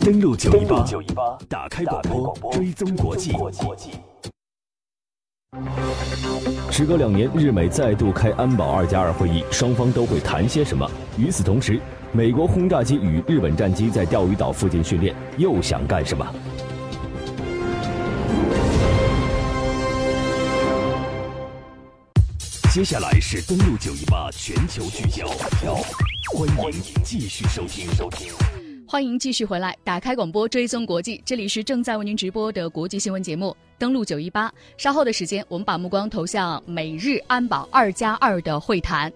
登录九一八，打开广播，追踪国际。时隔两年，日美再度开安保二加二会议，双方都会谈些什么？与此同时，美国轰炸机与日本战机在钓鱼岛附近训练，又想干什么？接下来是登录九一八全球聚焦，欢迎继续收听收听。欢迎继续回来，打开广播追踪国际，这里是正在为您直播的国际新闻节目。登录九一八，稍后的时间，我们把目光投向美日安保二加二的会谈。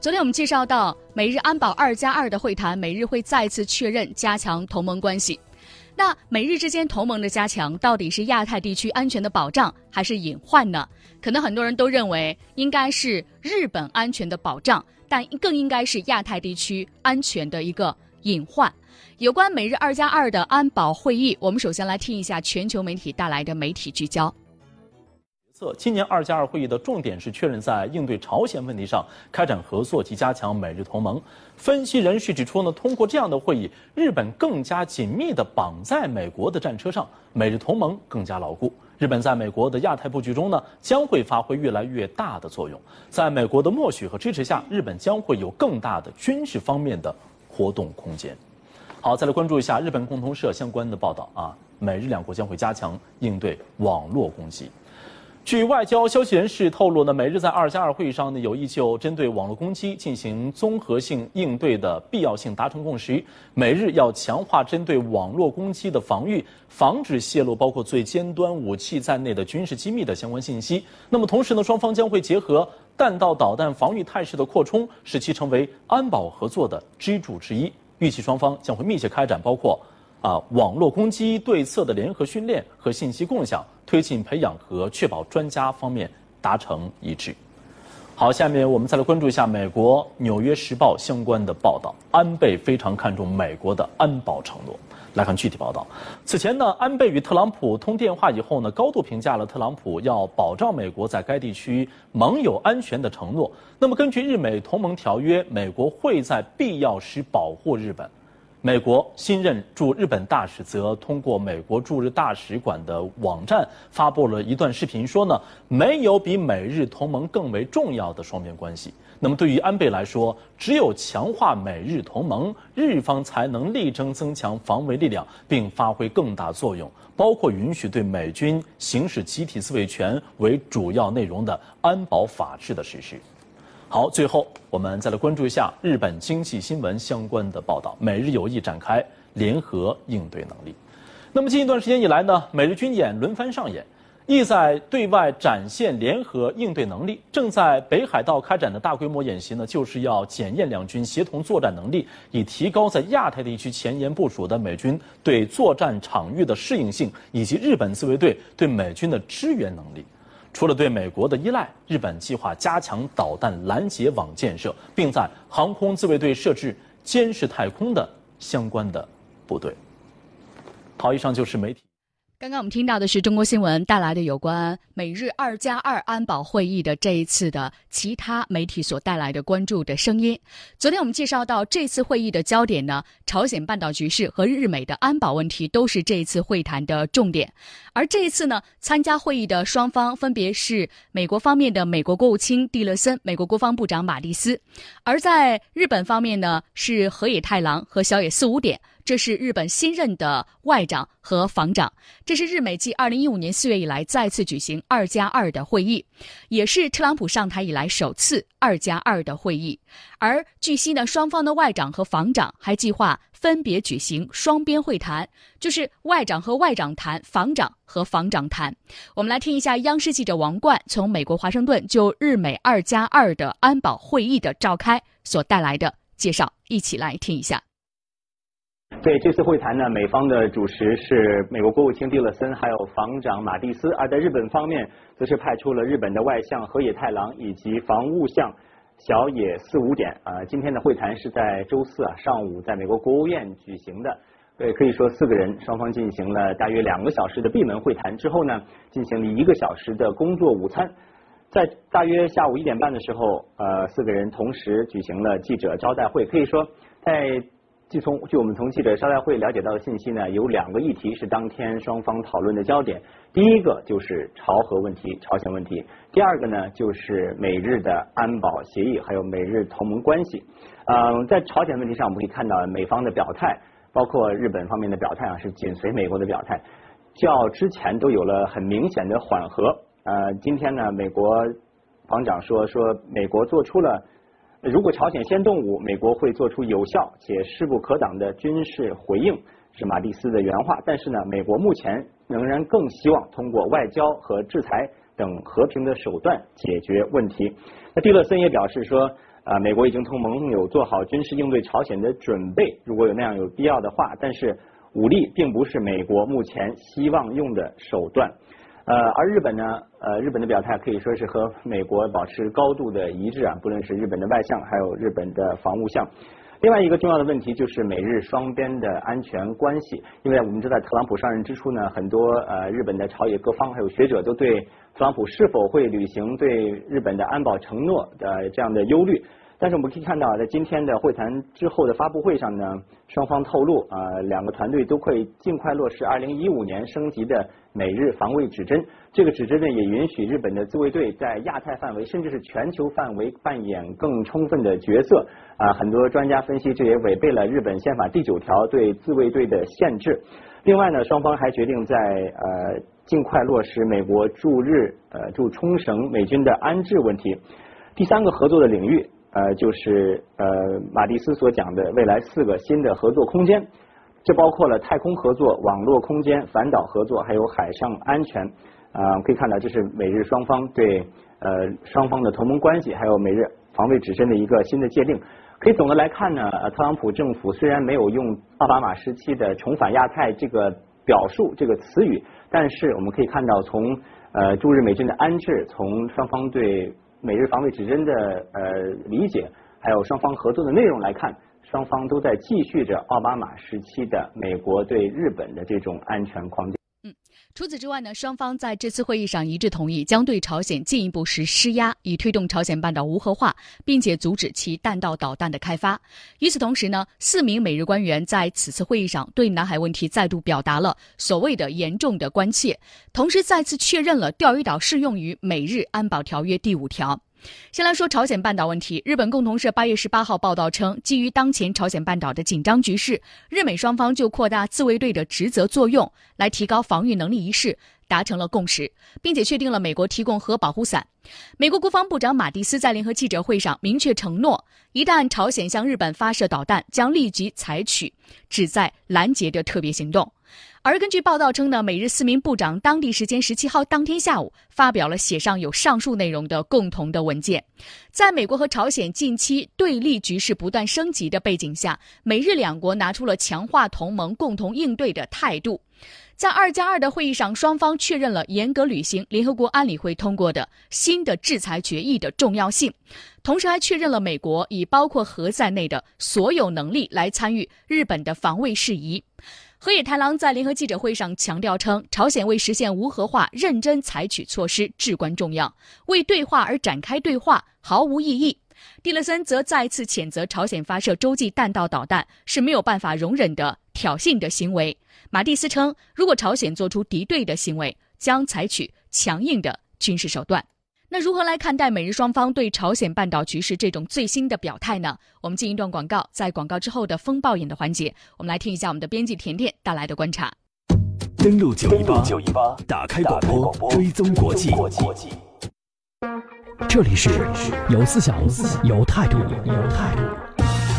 昨天我们介绍到，美日安保二加二的会谈，美日会再次确认加强同盟关系。那美日之间同盟的加强，到底是亚太地区安全的保障，还是隐患呢？可能很多人都认为应该是日本安全的保障，但更应该是亚太地区安全的一个隐患。有关美日二加二的安保会议，我们首先来听一下全球媒体带来的媒体聚焦。测今年二加二会议的重点是确认在应对朝鲜问题上开展合作及加强美日同盟。分析人士指出呢，通过这样的会议，日本更加紧密地绑在美国的战车上，美日同盟更加牢固。日本在美国的亚太布局中呢，将会发挥越来越大的作用。在美国的默许和支持下，日本将会有更大的军事方面的活动空间。好，再来关注一下日本共同社相关的报道啊，美日两国将会加强应对网络攻击。据外交消息人士透露呢，美日在二加二会议上呢有意就针对网络攻击进行综合性应对的必要性达成共识。美日要强化针对网络攻击的防御，防止泄露包括最尖端武器在内的军事机密的相关信息。那么同时呢，双方将会结合弹道导弹防御态势的扩充，使其成为安保合作的支柱之一。预期双方将会密切开展包括啊网络攻击对策的联合训练和信息共享，推进培养和确保专家方面达成一致。好，下面我们再来关注一下美国《纽约时报》相关的报道，安倍非常看重美国的安保承诺。来看具体报道。此前呢，安倍与特朗普通电话以后呢，高度评价了特朗普要保障美国在该地区盟友安全的承诺。那么，根据日美同盟条约，美国会在必要时保护日本。美国新任驻日本大使则通过美国驻日大使馆的网站发布了一段视频，说呢，没有比美日同盟更为重要的双边关系。那么对于安倍来说，只有强化美日同盟，日方才能力争增强防卫力量，并发挥更大作用，包括允许对美军行使集体自卫权为主要内容的安保法制的实施。好，最后我们再来关注一下日本经济新闻相关的报道，美日有意展开联合应对能力。那么近一段时间以来呢，美日军演轮番上演。意在对外展现联合应对能力，正在北海道开展的大规模演习呢，就是要检验两军协同作战能力，以提高在亚太地区前沿部署的美军对作战场域的适应性，以及日本自卫队对美军的支援能力。除了对美国的依赖，日本计划加强导弹拦截网建设，并在航空自卫队设置监视太空的相关的部队。好，以上就是媒体。刚刚我们听到的是中国新闻带来的有关美日二加二安保会议的这一次的其他媒体所带来的关注的声音。昨天我们介绍到，这次会议的焦点呢，朝鲜半岛局势和日美的安保问题都是这一次会谈的重点。而这一次呢，参加会议的双方分别是美国方面的美国国务卿蒂勒森、美国国防部长马蒂斯；而在日本方面呢，是河野太郎和小野四五点。这是日本新任的外长和防长，这是日美继二零一五年四月以来再次举行二加二的会议，也是特朗普上台以来首次二加二的会议。而据悉呢，双方的外长和防长还计划分别举行双边会谈，就是外长和外长谈，防长和防长谈。我们来听一下央视记者王冠从美国华盛顿就日美二加二的安保会议的召开所带来的介绍，一起来听一下。对这次会谈呢，美方的主持是美国国务卿蒂勒森，还有防长马蒂斯；而在日本方面，则是派出了日本的外相河野太郎以及防务相小野四五点。啊，今天的会谈是在周四啊上午在美国国务院举行的。对，可以说四个人双方进行了大约两个小时的闭门会谈之后呢，进行了一个小时的工作午餐。在大约下午一点半的时候，呃，四个人同时举行了记者招待会。可以说，在据从据我们从记者招待会了解到的信息呢，有两个议题是当天双方讨论的焦点。第一个就是朝核问题、朝鲜问题；第二个呢，就是美日的安保协议，还有美日同盟关系。嗯，在朝鲜问题上，我们可以看到美方的表态，包括日本方面的表态啊，是紧随美国的表态，较之前都有了很明显的缓和。呃，今天呢，美国防长说说美国做出了。如果朝鲜先动武，美国会做出有效且势不可挡的军事回应，是马蒂斯的原话。但是呢，美国目前仍然更希望通过外交和制裁等和平的手段解决问题。那蒂勒森也表示说，啊，美国已经同盟友做好军事应对朝鲜的准备，如果有那样有必要的话。但是武力并不是美国目前希望用的手段。呃，而日本呢，呃，日本的表态可以说是和美国保持高度的一致啊，不论是日本的外相，还有日本的防务相。另外一个重要的问题就是美日双边的安全关系，因为我们知道特朗普上任之初呢，很多呃日本的朝野各方还有学者都对特朗普是否会履行对日本的安保承诺的这样的忧虑。但是我们可以看到，在今天的会谈之后的发布会上呢，双方透露啊，两个团队都会尽快落实二零一五年升级的美日防卫指针。这个指针呢，也允许日本的自卫队在亚太范围甚至是全球范围扮演更充分的角色。啊，很多专家分析，这也违背了日本宪法第九条对自卫队的限制。另外呢，双方还决定在呃尽快落实美国驻日呃驻冲绳美军的安置问题。第三个合作的领域。呃，就是呃，马蒂斯所讲的未来四个新的合作空间，这包括了太空合作、网络空间、反导合作，还有海上安全。啊，可以看到，这是美日双方对呃双方的同盟关系，还有美日防卫指针的一个新的界定。可以总的来看呢，特朗普政府虽然没有用奥巴马时期的重返亚太这个表述这个词语，但是我们可以看到，从呃驻日美军的安置，从双方对。美日防卫指针的呃理解，还有双方合作的内容来看，双方都在继续着奥巴马时期的美国对日本的这种安全框架。嗯，除此之外呢，双方在这次会议上一致同意将对朝鲜进一步实施压，以推动朝鲜半岛无核化，并且阻止其弹道导弹的开发。与此同时呢，四名美日官员在此次会议上对南海问题再度表达了所谓的严重的关切，同时再次确认了钓鱼岛适用于美日安保条约第五条。先来说朝鲜半岛问题。日本共同社八月十八号报道称，基于当前朝鲜半岛的紧张局势，日美双方就扩大自卫队的职责作用，来提高防御能力一事达成了共识，并且确定了美国提供核保护伞。美国国防部长马蒂斯在联合记者会上明确承诺，一旦朝鲜向日本发射导弹，将立即采取旨在拦截的特别行动。而根据报道称呢，美日四名部长当地时间十七号当天下午发表了写上有上述内容的共同的文件。在美国和朝鲜近期对立局势不断升级的背景下，美日两国拿出了强化同盟、共同应对的态度。在二加二的会议上，双方确认了严格履行联合国安理会通过的新的制裁决议的重要性，同时还确认了美国以包括核在内的所有能力来参与日本的防卫事宜。河野太郎在联合记者会上强调称，朝鲜为实现无核化认真采取措施至关重要，为对话而展开对话毫无意义。蒂勒森则再次谴责朝鲜发射洲际弹道导弹是没有办法容忍的挑衅的行为。马蒂斯称，如果朝鲜做出敌对的行为，将采取强硬的军事手段。那如何来看待美日双方对朝鲜半岛局势这种最新的表态呢？我们进一段广告，在广告之后的风暴眼的环节，我们来听一下我们的编辑甜甜带来的观察。登录九一八，九一八，打开广播，追踪国际。这里是有思想，有态度，有态度。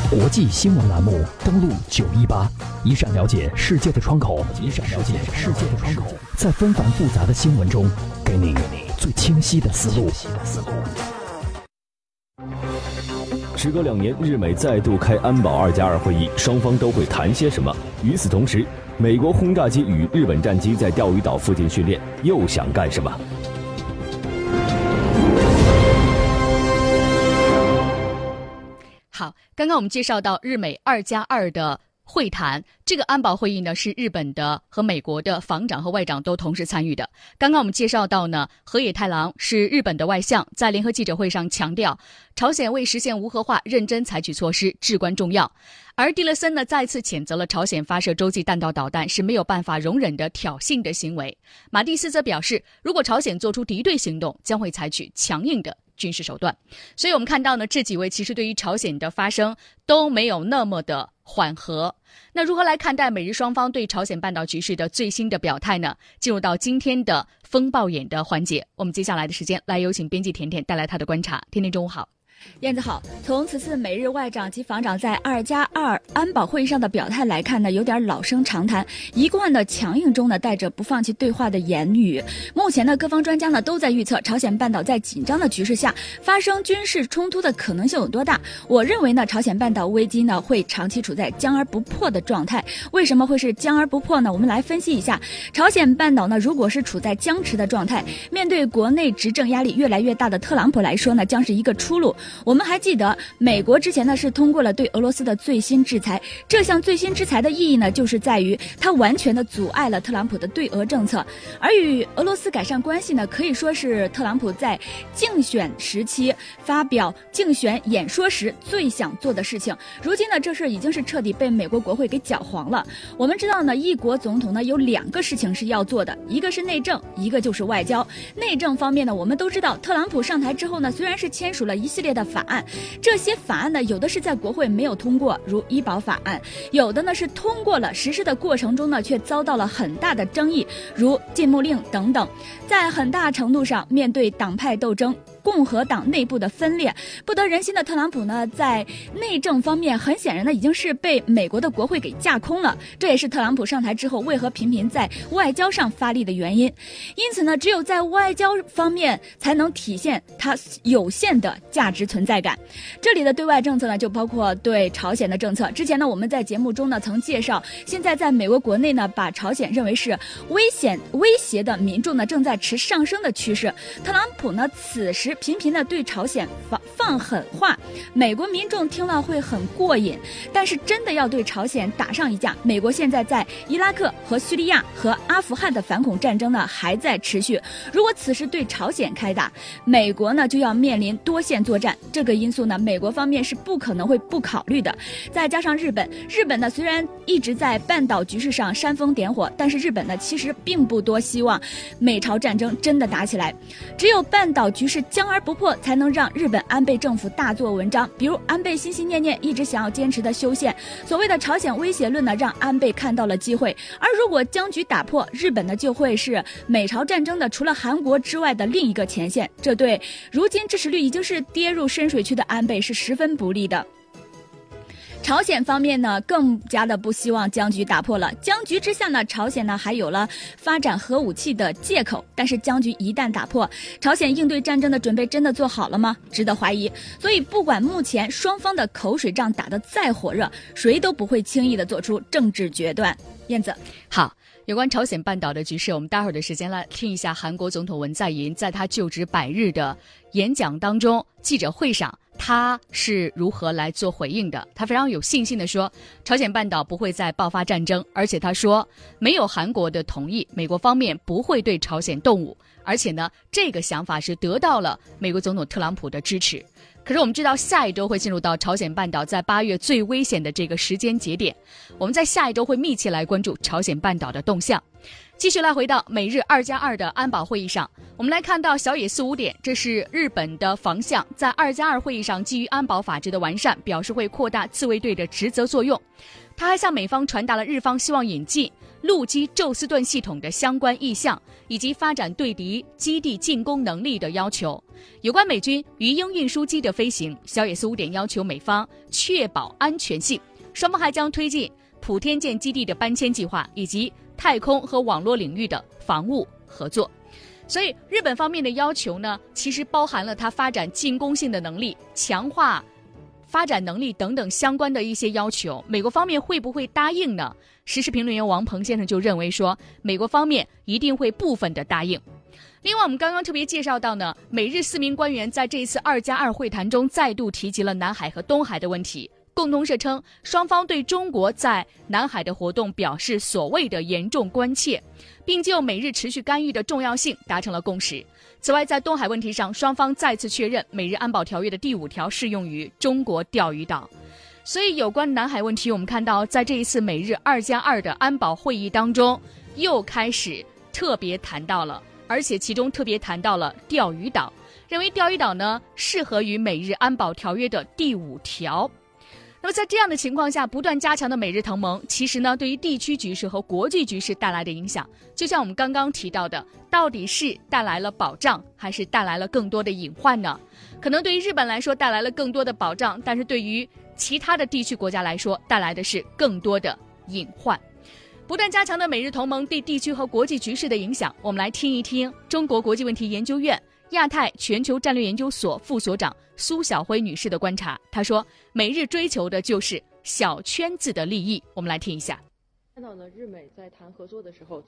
国际新闻栏目，登录九一八，一扇了解世界的窗口，一扇了解世界的窗口，在纷繁复杂的新闻中，给你最清晰的思路。时隔两年，日美再度开安保二加二会议，双方都会谈些什么？与此同时，美国轰炸机与日本战机在钓鱼岛附近训练，又想干什么？好，刚刚我们介绍到日美二加二的。会谈。这个安保会议呢，是日本的和美国的防长和外长都同时参与的。刚刚我们介绍到呢，河野太郎是日本的外相，在联合记者会上强调，朝鲜为实现无核化，认真采取措施至关重要。而蒂勒森呢，再次谴责了朝鲜发射洲际弹道导弹是没有办法容忍的挑衅的行为。马蒂斯则表示，如果朝鲜做出敌对行动，将会采取强硬的。军事手段，所以我们看到呢，这几位其实对于朝鲜的发声都没有那么的缓和。那如何来看待美日双方对朝鲜半岛局势的最新的表态呢？进入到今天的风暴眼的环节，我们接下来的时间来有请编辑甜甜带来她的观察。甜甜，中午好。燕子好，从此次美日外长及防长在二加二安保会议上的表态来看呢，有点老生常谈，一贯的强硬中呢带着不放弃对话的言语。目前呢，各方专家呢都在预测朝鲜半岛在紧张的局势下发生军事冲突的可能性有多大。我认为呢，朝鲜半岛危机呢会长期处在僵而不破的状态。为什么会是僵而不破呢？我们来分析一下，朝鲜半岛呢如果是处在僵持的状态，面对国内执政压力越来越大的特朗普来说呢，将是一个出路。我们还记得，美国之前呢是通过了对俄罗斯的最新制裁。这项最新制裁的意义呢，就是在于它完全的阻碍了特朗普的对俄政策。而与俄罗斯改善关系呢，可以说是特朗普在竞选时期发表竞选演说时最想做的事情。如今呢，这事已经是彻底被美国国会给搅黄了。我们知道呢，一国总统呢有两个事情是要做的，一个是内政，一个就是外交。内政方面呢，我们都知道，特朗普上台之后呢，虽然是签署了一系列的。的法案，这些法案呢，有的是在国会没有通过，如医保法案；有的呢是通过了，实施的过程中呢却遭到了很大的争议，如禁牧令等等。在很大程度上，面对党派斗争。共和党内部的分裂不得人心的特朗普呢，在内政方面很显然呢已经是被美国的国会给架空了。这也是特朗普上台之后为何频频在外交上发力的原因。因此呢，只有在外交方面才能体现他有限的价值存在感。这里的对外政策呢，就包括对朝鲜的政策。之前呢，我们在节目中呢曾介绍，现在在美国国内呢，把朝鲜认为是危险威胁的民众呢，正在持上升的趋势。特朗普呢，此时。频频的对朝鲜放放狠话，美国民众听了会很过瘾。但是真的要对朝鲜打上一架，美国现在在伊拉克和叙利亚和阿富汗的反恐战争呢还在持续。如果此时对朝鲜开打，美国呢就要面临多线作战。这个因素呢，美国方面是不可能会不考虑的。再加上日本，日本呢虽然一直在半岛局势上煽风点火，但是日本呢其实并不多希望美朝战争真的打起来。只有半岛局势。僵而不破，才能让日本安倍政府大做文章。比如安倍心心念念一直想要坚持的修宪，所谓的朝鲜威胁论呢，让安倍看到了机会。而如果僵局打破，日本呢就会是美朝战争的除了韩国之外的另一个前线，这对如今支持率已经是跌入深水区的安倍是十分不利的。朝鲜方面呢，更加的不希望僵局打破了。僵局之下呢，朝鲜呢还有了发展核武器的借口。但是僵局一旦打破，朝鲜应对战争的准备真的做好了吗？值得怀疑。所以，不管目前双方的口水仗打得再火热，谁都不会轻易的做出政治决断。燕子，好，有关朝鲜半岛的局势，我们待会儿的时间来听一下韩国总统文在寅在他就职百日的演讲当中，记者会上。他是如何来做回应的？他非常有信心的说，朝鲜半岛不会再爆发战争，而且他说，没有韩国的同意，美国方面不会对朝鲜动武，而且呢，这个想法是得到了美国总统特朗普的支持。可是我们知道，下一周会进入到朝鲜半岛在八月最危险的这个时间节点，我们在下一周会密切来关注朝鲜半岛的动向。继续来回到美日二加二的安保会议上，我们来看到小野四五点，这是日本的防相在二加二会议上基于安保法制的完善，表示会扩大自卫队的职责作用。他还向美方传达了日方希望引进陆基宙斯盾系统的相关意向，以及发展对敌基地进攻能力的要求。有关美军鱼鹰运输机的飞行，小野四五点要求美方确保安全性。双方还将推进普天间基地的搬迁计划，以及。太空和网络领域的防务合作，所以日本方面的要求呢，其实包含了它发展进攻性的能力、强化发展能力等等相关的一些要求。美国方面会不会答应呢？时事评论员王鹏先生就认为说，美国方面一定会部分的答应。另外，我们刚刚特别介绍到呢，美日四名官员在这一次二加二会谈中再度提及了南海和东海的问题。共同社称，双方对中国在南海的活动表示所谓的严重关切，并就美日持续干预的重要性达成了共识。此外，在东海问题上，双方再次确认美日安保条约的第五条适用于中国钓鱼岛。所以，有关南海问题，我们看到在这一次美日二加二的安保会议当中，又开始特别谈到了，而且其中特别谈到了钓鱼岛，认为钓鱼岛呢适合于美日安保条约的第五条。那么在这样的情况下，不断加强的美日同盟，其实呢，对于地区局势和国际局势带来的影响，就像我们刚刚提到的，到底是带来了保障，还是带来了更多的隐患呢？可能对于日本来说带来了更多的保障，但是对于其他的地区国家来说，带来的是更多的隐患。不断加强的美日同盟对地区和国际局势的影响，我们来听一听中国国际问题研究院。亚太全球战略研究所副所长苏晓辉女士的观察，她说：“美日追求的就是小圈子的利益。”我们来听一下。看到呢，日美在谈合作的时候。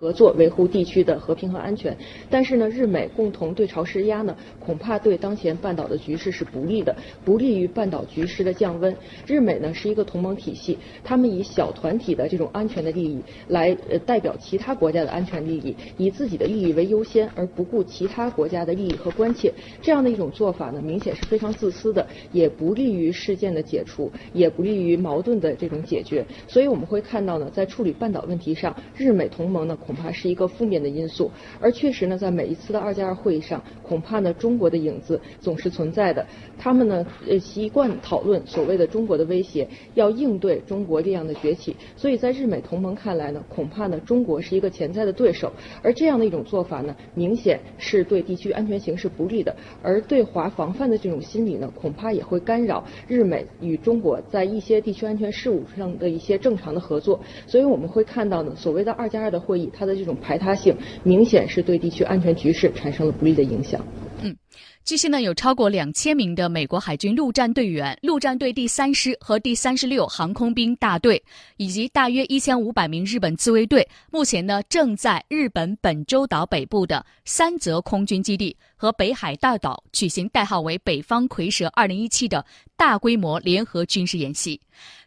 合作维护地区的和平和安全，但是呢，日美共同对朝施压呢，恐怕对当前半岛的局势是不利的，不利于半岛局势的降温。日美呢是一个同盟体系，他们以小团体的这种安全的利益来呃代表其他国家的安全利益，以自己的利益为优先，而不顾其他国家的利益和关切。这样的一种做法呢，明显是非常自私的，也不利于事件的解除，也不利于矛盾的这种解决。所以我们会看到呢，在处理半岛问题上，日美同盟呢。恐怕是一个负面的因素，而确实呢，在每一次的二加二会议上，恐怕呢，中国的影子总是存在的。他们呢，呃，习惯讨论所谓的中国的威胁，要应对中国力量的崛起。所以在日美同盟看来呢，恐怕呢，中国是一个潜在的对手。而这样的一种做法呢，明显是对地区安全形势不利的，而对华防范的这种心理呢，恐怕也会干扰日美与中国在一些地区安全事务上的一些正常的合作。所以我们会看到呢，所谓的二加二的会议。它的这种排他性，明显是对地区安全局势产生了不利的影响。嗯，据悉呢，有超过两千名的美国海军陆战队员、陆战队第三师和第三十六航空兵大队，以及大约一千五百名日本自卫队，目前呢正在日本本州岛北部的三泽空军基地和北海大岛举行代号为“北方蝰蛇二零一七”的大规模联合军事演习。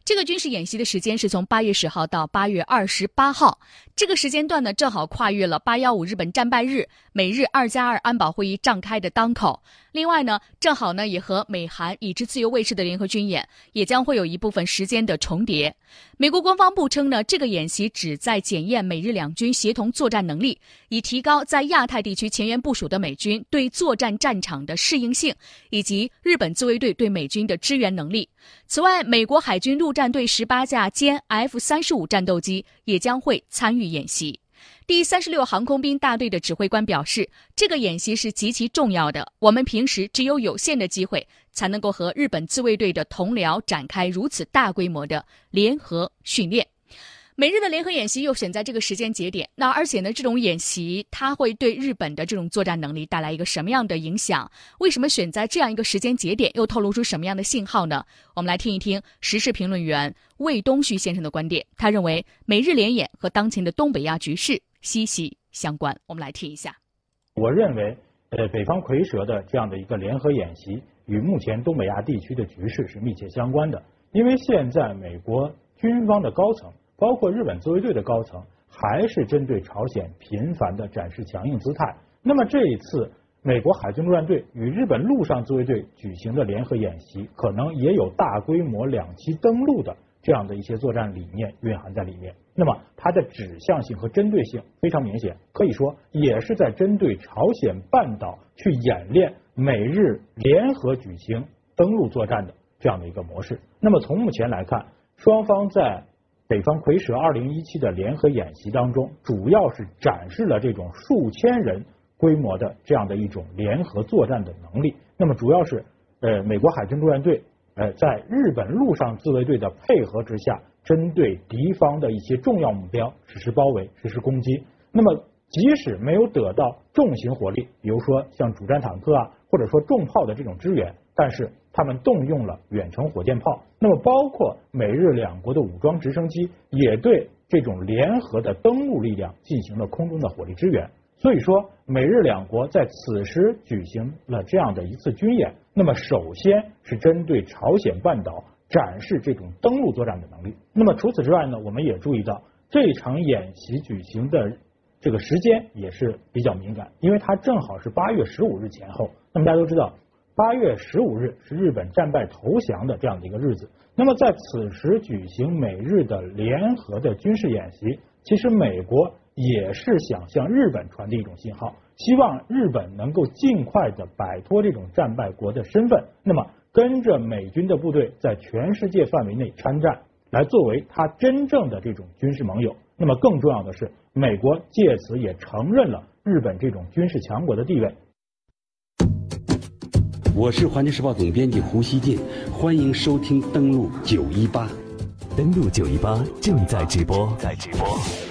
这个军事演习的时间是从八月十号到八月二十八号，这个时间段呢，正好跨越了八幺五日本战败日、美日二加二安保会议召开的当口。另外呢，正好呢也和美韩以及自由卫士的联合军演也将会有一部分时间的重叠。美国国防部称呢，这个演习旨在检验美日两军协同作战能力，以提高在亚太地区前沿部署的美军对作战战场的适应性，以及日本自卫队对美军的支援能力。此外，美国海军陆战队十八架歼 F 三十五战斗机也将会参与演习。第三十六航空兵大队的指挥官表示，这个演习是极其重要的。我们平时只有有限的机会，才能够和日本自卫队的同僚展开如此大规模的联合训练。美日的联合演习又选在这个时间节点，那而且呢，这种演习它会对日本的这种作战能力带来一个什么样的影响？为什么选在这样一个时间节点，又透露出什么样的信号呢？我们来听一听时事评论员魏东旭先生的观点。他认为，美日联演和当前的东北亚局势息息相关。我们来听一下。我认为，呃，北方蝰蛇的这样的一个联合演习与目前东北亚地区的局势是密切相关的，因为现在美国军方的高层。包括日本自卫队的高层，还是针对朝鲜频繁的展示强硬姿态。那么这一次，美国海军陆战队与日本陆上自卫队举行的联合演习，可能也有大规模两栖登陆的这样的一些作战理念蕴含在里面。那么它的指向性和针对性非常明显，可以说也是在针对朝鲜半岛去演练美日联合举行登陆作战的这样的一个模式。那么从目前来看，双方在北方蝰蛇二零一七的联合演习当中，主要是展示了这种数千人规模的这样的一种联合作战的能力。那么主要是呃，美国海军陆战队呃，在日本陆上自卫队的配合之下，针对敌方的一些重要目标实施包围、实施攻击。那么即使没有得到重型火力，比如说像主战坦克啊，或者说重炮的这种支援，但是。他们动用了远程火箭炮，那么包括美日两国的武装直升机也对这种联合的登陆力量进行了空中的火力支援。所以说，美日两国在此时举行了这样的一次军演，那么首先是针对朝鲜半岛展示这种登陆作战的能力。那么除此之外呢，我们也注意到这场演习举行的这个时间也是比较敏感，因为它正好是八月十五日前后。那么大家都知道，八月十五日是日本战败投降的这样的一个日子。那么在此时举行美日的联合的军事演习，其实美国也是想向日本传递一种信号，希望日本能够尽快的摆脱这种战败国的身份。那么。跟着美军的部队在全世界范围内参战，来作为他真正的这种军事盟友。那么更重要的是，美国借此也承认了日本这种军事强国的地位。我是环球时报总编辑胡锡进，欢迎收听登录九一八，登录九一八正在直播，在直播。